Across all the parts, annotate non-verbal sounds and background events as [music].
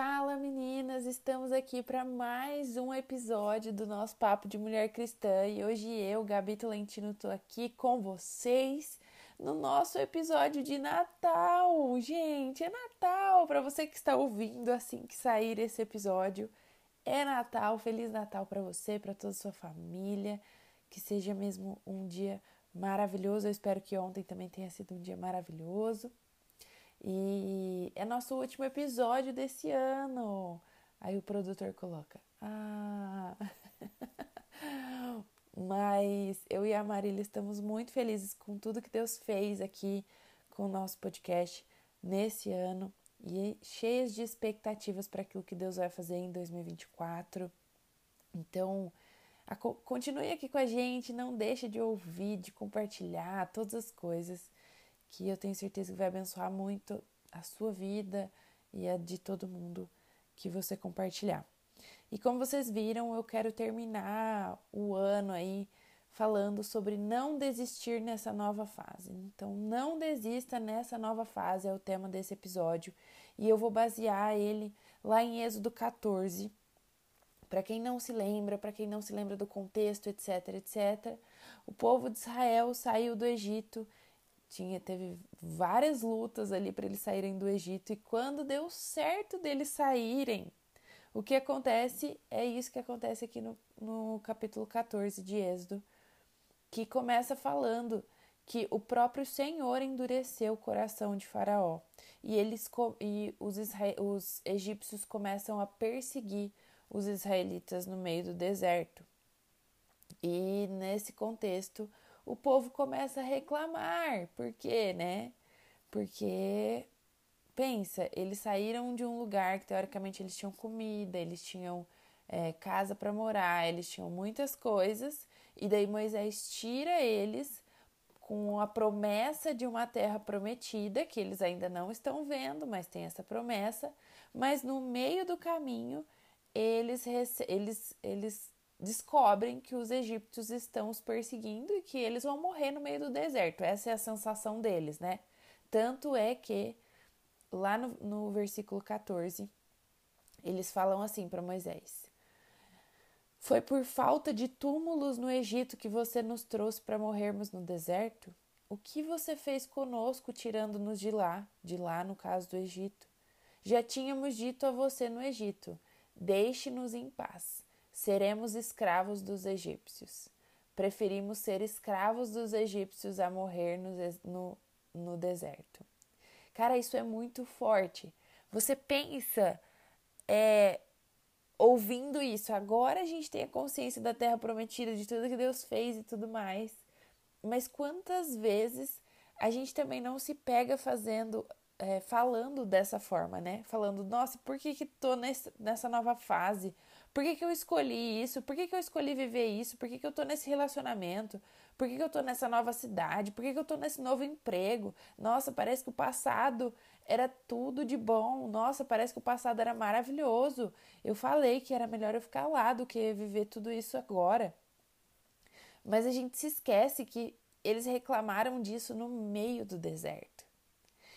Fala meninas, estamos aqui para mais um episódio do nosso Papo de Mulher Cristã e hoje eu, Gabi Tolentino, tô aqui com vocês no nosso episódio de Natal. Gente, é Natal! Para você que está ouvindo assim que sair esse episódio, é Natal. Feliz Natal para você, para toda a sua família. Que seja mesmo um dia maravilhoso. Eu espero que ontem também tenha sido um dia maravilhoso. E é nosso último episódio desse ano. Aí o produtor coloca: Ah. [laughs] Mas eu e a Marília estamos muito felizes com tudo que Deus fez aqui com o nosso podcast nesse ano e cheias de expectativas para aquilo que Deus vai fazer em 2024. Então, continue aqui com a gente, não deixe de ouvir, de compartilhar todas as coisas que eu tenho certeza que vai abençoar muito a sua vida e a de todo mundo que você compartilhar. E como vocês viram, eu quero terminar o ano aí falando sobre não desistir nessa nova fase. Então, não desista nessa nova fase é o tema desse episódio, e eu vou basear ele lá em Êxodo 14. Para quem não se lembra, para quem não se lembra do contexto, etc, etc, o povo de Israel saiu do Egito, tinha teve várias lutas ali para eles saírem do Egito e quando deu certo deles saírem, o que acontece é isso que acontece aqui no, no capítulo 14 de Êxodo, que começa falando que o próprio Senhor endureceu o coração de Faraó e eles e os, os egípcios começam a perseguir os israelitas no meio do deserto. E nesse contexto, o povo começa a reclamar, por quê, né? Porque pensa, eles saíram de um lugar que teoricamente eles tinham comida, eles tinham é, casa para morar, eles tinham muitas coisas, e daí Moisés tira eles com a promessa de uma terra prometida, que eles ainda não estão vendo, mas tem essa promessa, mas no meio do caminho eles, eles, eles descobrem que os egípcios estão os perseguindo e que eles vão morrer no meio do deserto. Essa é a sensação deles, né? Tanto é que lá no, no versículo 14, eles falam assim para Moisés: Foi por falta de túmulos no Egito que você nos trouxe para morrermos no deserto? O que você fez conosco tirando-nos de lá, de lá no caso do Egito? Já tínhamos dito a você no Egito: Deixe-nos em paz, seremos escravos dos egípcios. Preferimos ser escravos dos egípcios a morrer no, no, no deserto. Cara, isso é muito forte. Você pensa, é, ouvindo isso, agora a gente tem a consciência da terra prometida, de tudo que Deus fez e tudo mais. Mas quantas vezes a gente também não se pega fazendo, é, falando dessa forma, né? Falando, nossa, por que que tô nesse, nessa nova fase? Por que, que eu escolhi isso? Por que, que eu escolhi viver isso? Por que, que eu tô nesse relacionamento? Por que, que eu tô nessa nova cidade? Por que, que eu tô nesse novo emprego? Nossa, parece que o passado era tudo de bom. Nossa, parece que o passado era maravilhoso. Eu falei que era melhor eu ficar lá do que viver tudo isso agora. Mas a gente se esquece que eles reclamaram disso no meio do deserto.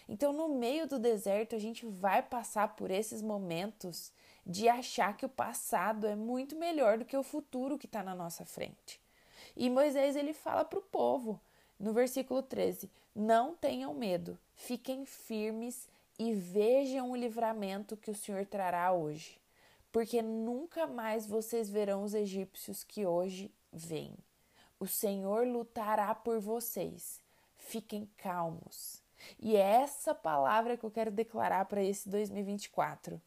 Então, no meio do deserto, a gente vai passar por esses momentos de achar que o passado é muito melhor do que o futuro que está na nossa frente. E Moisés ele fala para o povo, no versículo 13: Não tenham medo, fiquem firmes e vejam o livramento que o Senhor trará hoje. porque nunca mais vocês verão os egípcios que hoje vêm. O Senhor lutará por vocês. Fiquem calmos. E é essa palavra que eu quero declarar para esse 2024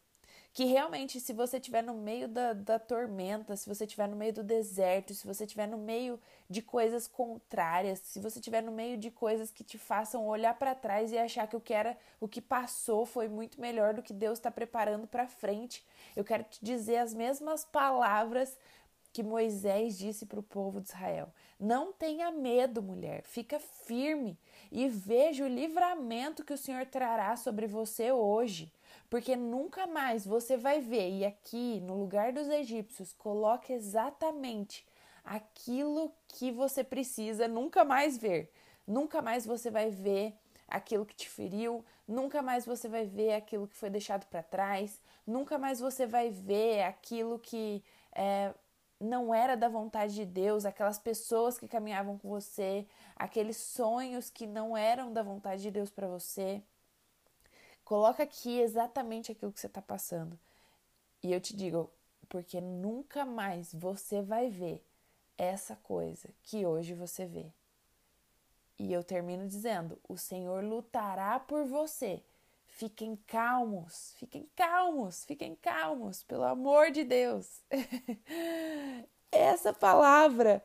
que realmente, se você estiver no meio da, da tormenta, se você estiver no meio do deserto, se você estiver no meio de coisas contrárias, se você estiver no meio de coisas que te façam olhar para trás e achar que o que era, o que passou foi muito melhor do que Deus está preparando para frente, eu quero te dizer as mesmas palavras que Moisés disse para o povo de Israel: Não tenha medo, mulher, fica firme e veja o livramento que o Senhor trará sobre você hoje porque nunca mais você vai ver. E aqui, no lugar dos egípcios, coloque exatamente aquilo que você precisa nunca mais ver. Nunca mais você vai ver aquilo que te feriu, nunca mais você vai ver aquilo que foi deixado para trás, nunca mais você vai ver aquilo que é, não era da vontade de Deus, aquelas pessoas que caminhavam com você, aqueles sonhos que não eram da vontade de Deus para você. Coloca aqui exatamente aquilo que você está passando. E eu te digo, porque nunca mais você vai ver essa coisa que hoje você vê. E eu termino dizendo: o Senhor lutará por você. Fiquem calmos, fiquem calmos, fiquem calmos, pelo amor de Deus. [laughs] Essa palavra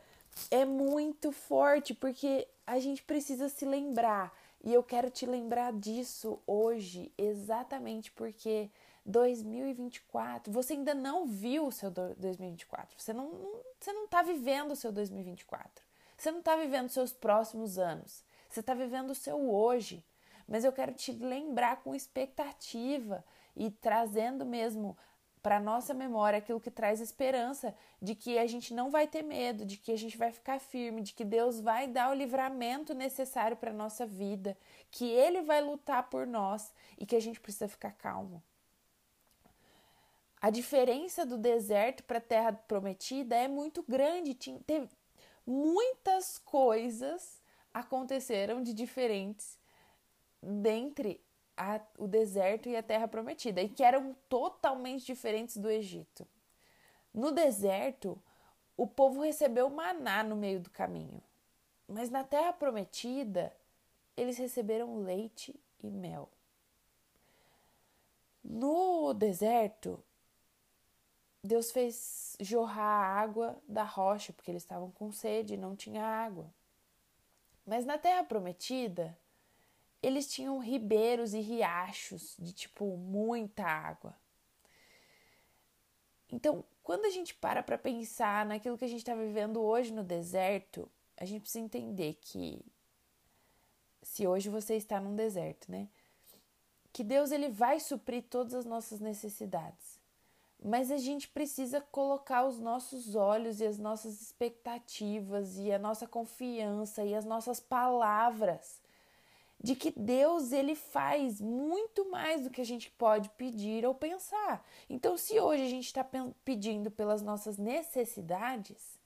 é muito forte porque a gente precisa se lembrar e eu quero te lembrar disso hoje, exatamente porque 2024, você ainda não viu o seu 2024, você não, não você não está vivendo o seu 2024, você não está vivendo os seus próximos anos, você está vivendo o seu hoje. Mas eu quero te lembrar com expectativa e trazendo mesmo para nossa memória aquilo que traz esperança de que a gente não vai ter medo, de que a gente vai ficar firme, de que Deus vai dar o livramento necessário para nossa vida, que ele vai lutar por nós e que a gente precisa ficar calmo. A diferença do deserto para a terra prometida é muito grande, teve muitas coisas aconteceram de diferentes dentre a, o deserto e a terra prometida, e que eram totalmente diferentes do Egito. No deserto, o povo recebeu maná no meio do caminho, mas na terra prometida, eles receberam leite e mel. No deserto, Deus fez jorrar água da rocha, porque eles estavam com sede e não tinha água. Mas na terra prometida, eles tinham ribeiros e riachos de tipo muita água. Então, quando a gente para para pensar naquilo que a gente está vivendo hoje no deserto, a gente precisa entender que se hoje você está num deserto, né? Que Deus ele vai suprir todas as nossas necessidades. Mas a gente precisa colocar os nossos olhos e as nossas expectativas e a nossa confiança e as nossas palavras de que Deus ele faz muito mais do que a gente pode pedir ou pensar. Então, se hoje a gente está pedindo pelas nossas necessidades,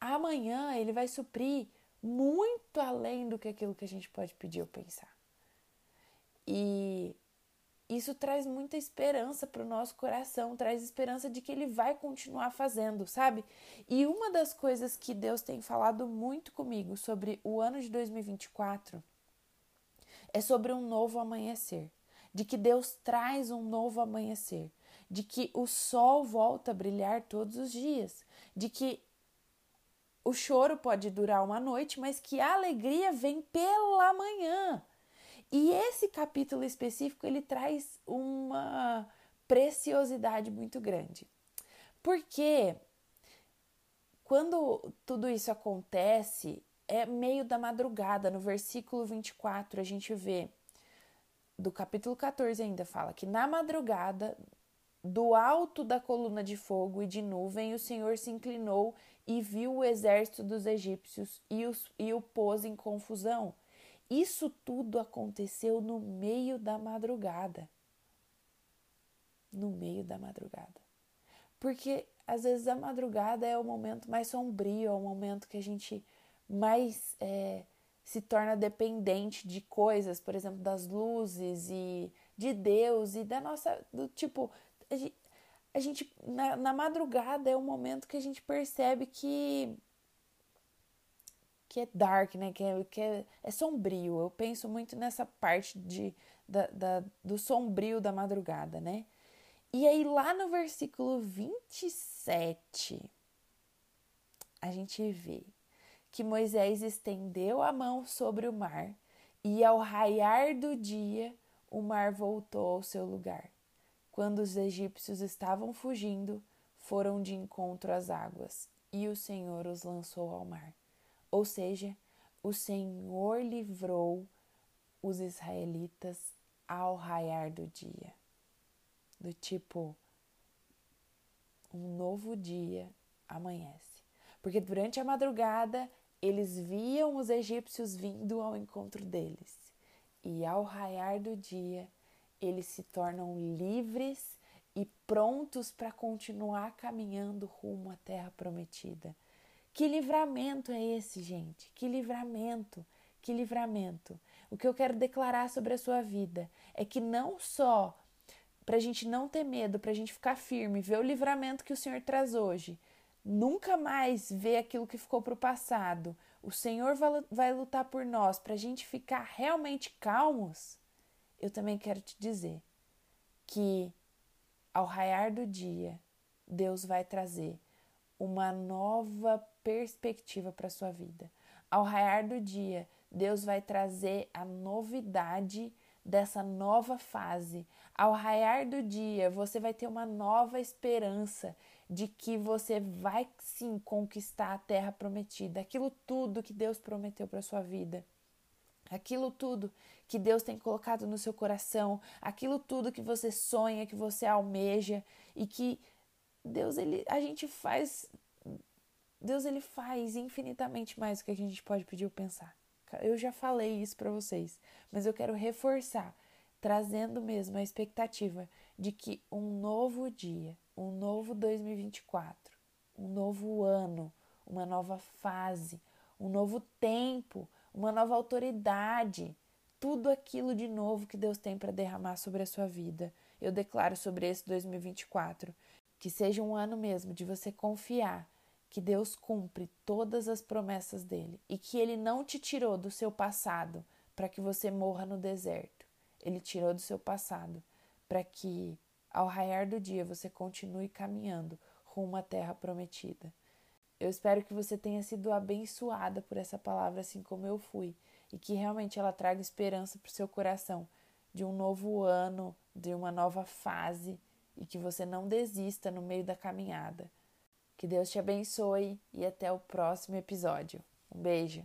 amanhã ele vai suprir muito além do que aquilo que a gente pode pedir ou pensar. E isso traz muita esperança para o nosso coração, traz esperança de que ele vai continuar fazendo, sabe? E uma das coisas que Deus tem falado muito comigo sobre o ano de 2024 é sobre um novo amanhecer, de que Deus traz um novo amanhecer, de que o sol volta a brilhar todos os dias, de que o choro pode durar uma noite, mas que a alegria vem pela manhã. E esse capítulo específico ele traz uma preciosidade muito grande. Porque quando tudo isso acontece, é meio da madrugada, no versículo 24, a gente vê, do capítulo 14 ainda fala que na madrugada, do alto da coluna de fogo e de nuvem, o Senhor se inclinou e viu o exército dos egípcios e, os, e o pôs em confusão. Isso tudo aconteceu no meio da madrugada. No meio da madrugada. Porque às vezes a madrugada é o momento mais sombrio, é o momento que a gente mais é, se torna dependente de coisas, por exemplo, das luzes e de Deus e da nossa. do tipo. a gente na, na madrugada é o momento que a gente percebe que que é dark, né? Que é, que é, é sombrio. Eu penso muito nessa parte de, da, da, do sombrio da madrugada, né? E aí, lá no versículo 27, a gente vê que Moisés estendeu a mão sobre o mar e, ao raiar do dia, o mar voltou ao seu lugar. Quando os egípcios estavam fugindo, foram de encontro às águas e o Senhor os lançou ao mar. Ou seja, o Senhor livrou os israelitas ao raiar do dia. Do tipo, um novo dia amanhece. Porque durante a madrugada eles viam os egípcios vindo ao encontro deles. E ao raiar do dia, eles se tornam livres e prontos para continuar caminhando rumo à terra prometida. Que livramento é esse, gente? Que livramento, que livramento. O que eu quero declarar sobre a sua vida é que não só para a gente não ter medo, para a gente ficar firme, ver o livramento que o Senhor traz hoje, nunca mais ver aquilo que ficou para o passado. O Senhor vai lutar por nós para a gente ficar realmente calmos. Eu também quero te dizer que ao raiar do dia, Deus vai trazer uma nova perspectiva para a sua vida. Ao raiar do dia, Deus vai trazer a novidade dessa nova fase. Ao raiar do dia, você vai ter uma nova esperança de que você vai sim conquistar a terra prometida, aquilo tudo que Deus prometeu para sua vida. Aquilo tudo que Deus tem colocado no seu coração, aquilo tudo que você sonha, que você almeja e que Deus ele a gente faz Deus ele faz infinitamente mais do que a gente pode pedir ou pensar. Eu já falei isso para vocês, mas eu quero reforçar, trazendo mesmo a expectativa de que um novo dia, um novo 2024, um novo ano, uma nova fase, um novo tempo, uma nova autoridade, tudo aquilo de novo que Deus tem para derramar sobre a sua vida. Eu declaro sobre esse 2024 que seja um ano mesmo de você confiar que Deus cumpre todas as promessas dele e que ele não te tirou do seu passado para que você morra no deserto. Ele tirou do seu passado para que ao raiar do dia você continue caminhando rumo à terra prometida. Eu espero que você tenha sido abençoada por essa palavra assim como eu fui e que realmente ela traga esperança para o seu coração de um novo ano, de uma nova fase e que você não desista no meio da caminhada. Que Deus te abençoe e até o próximo episódio. Um beijo.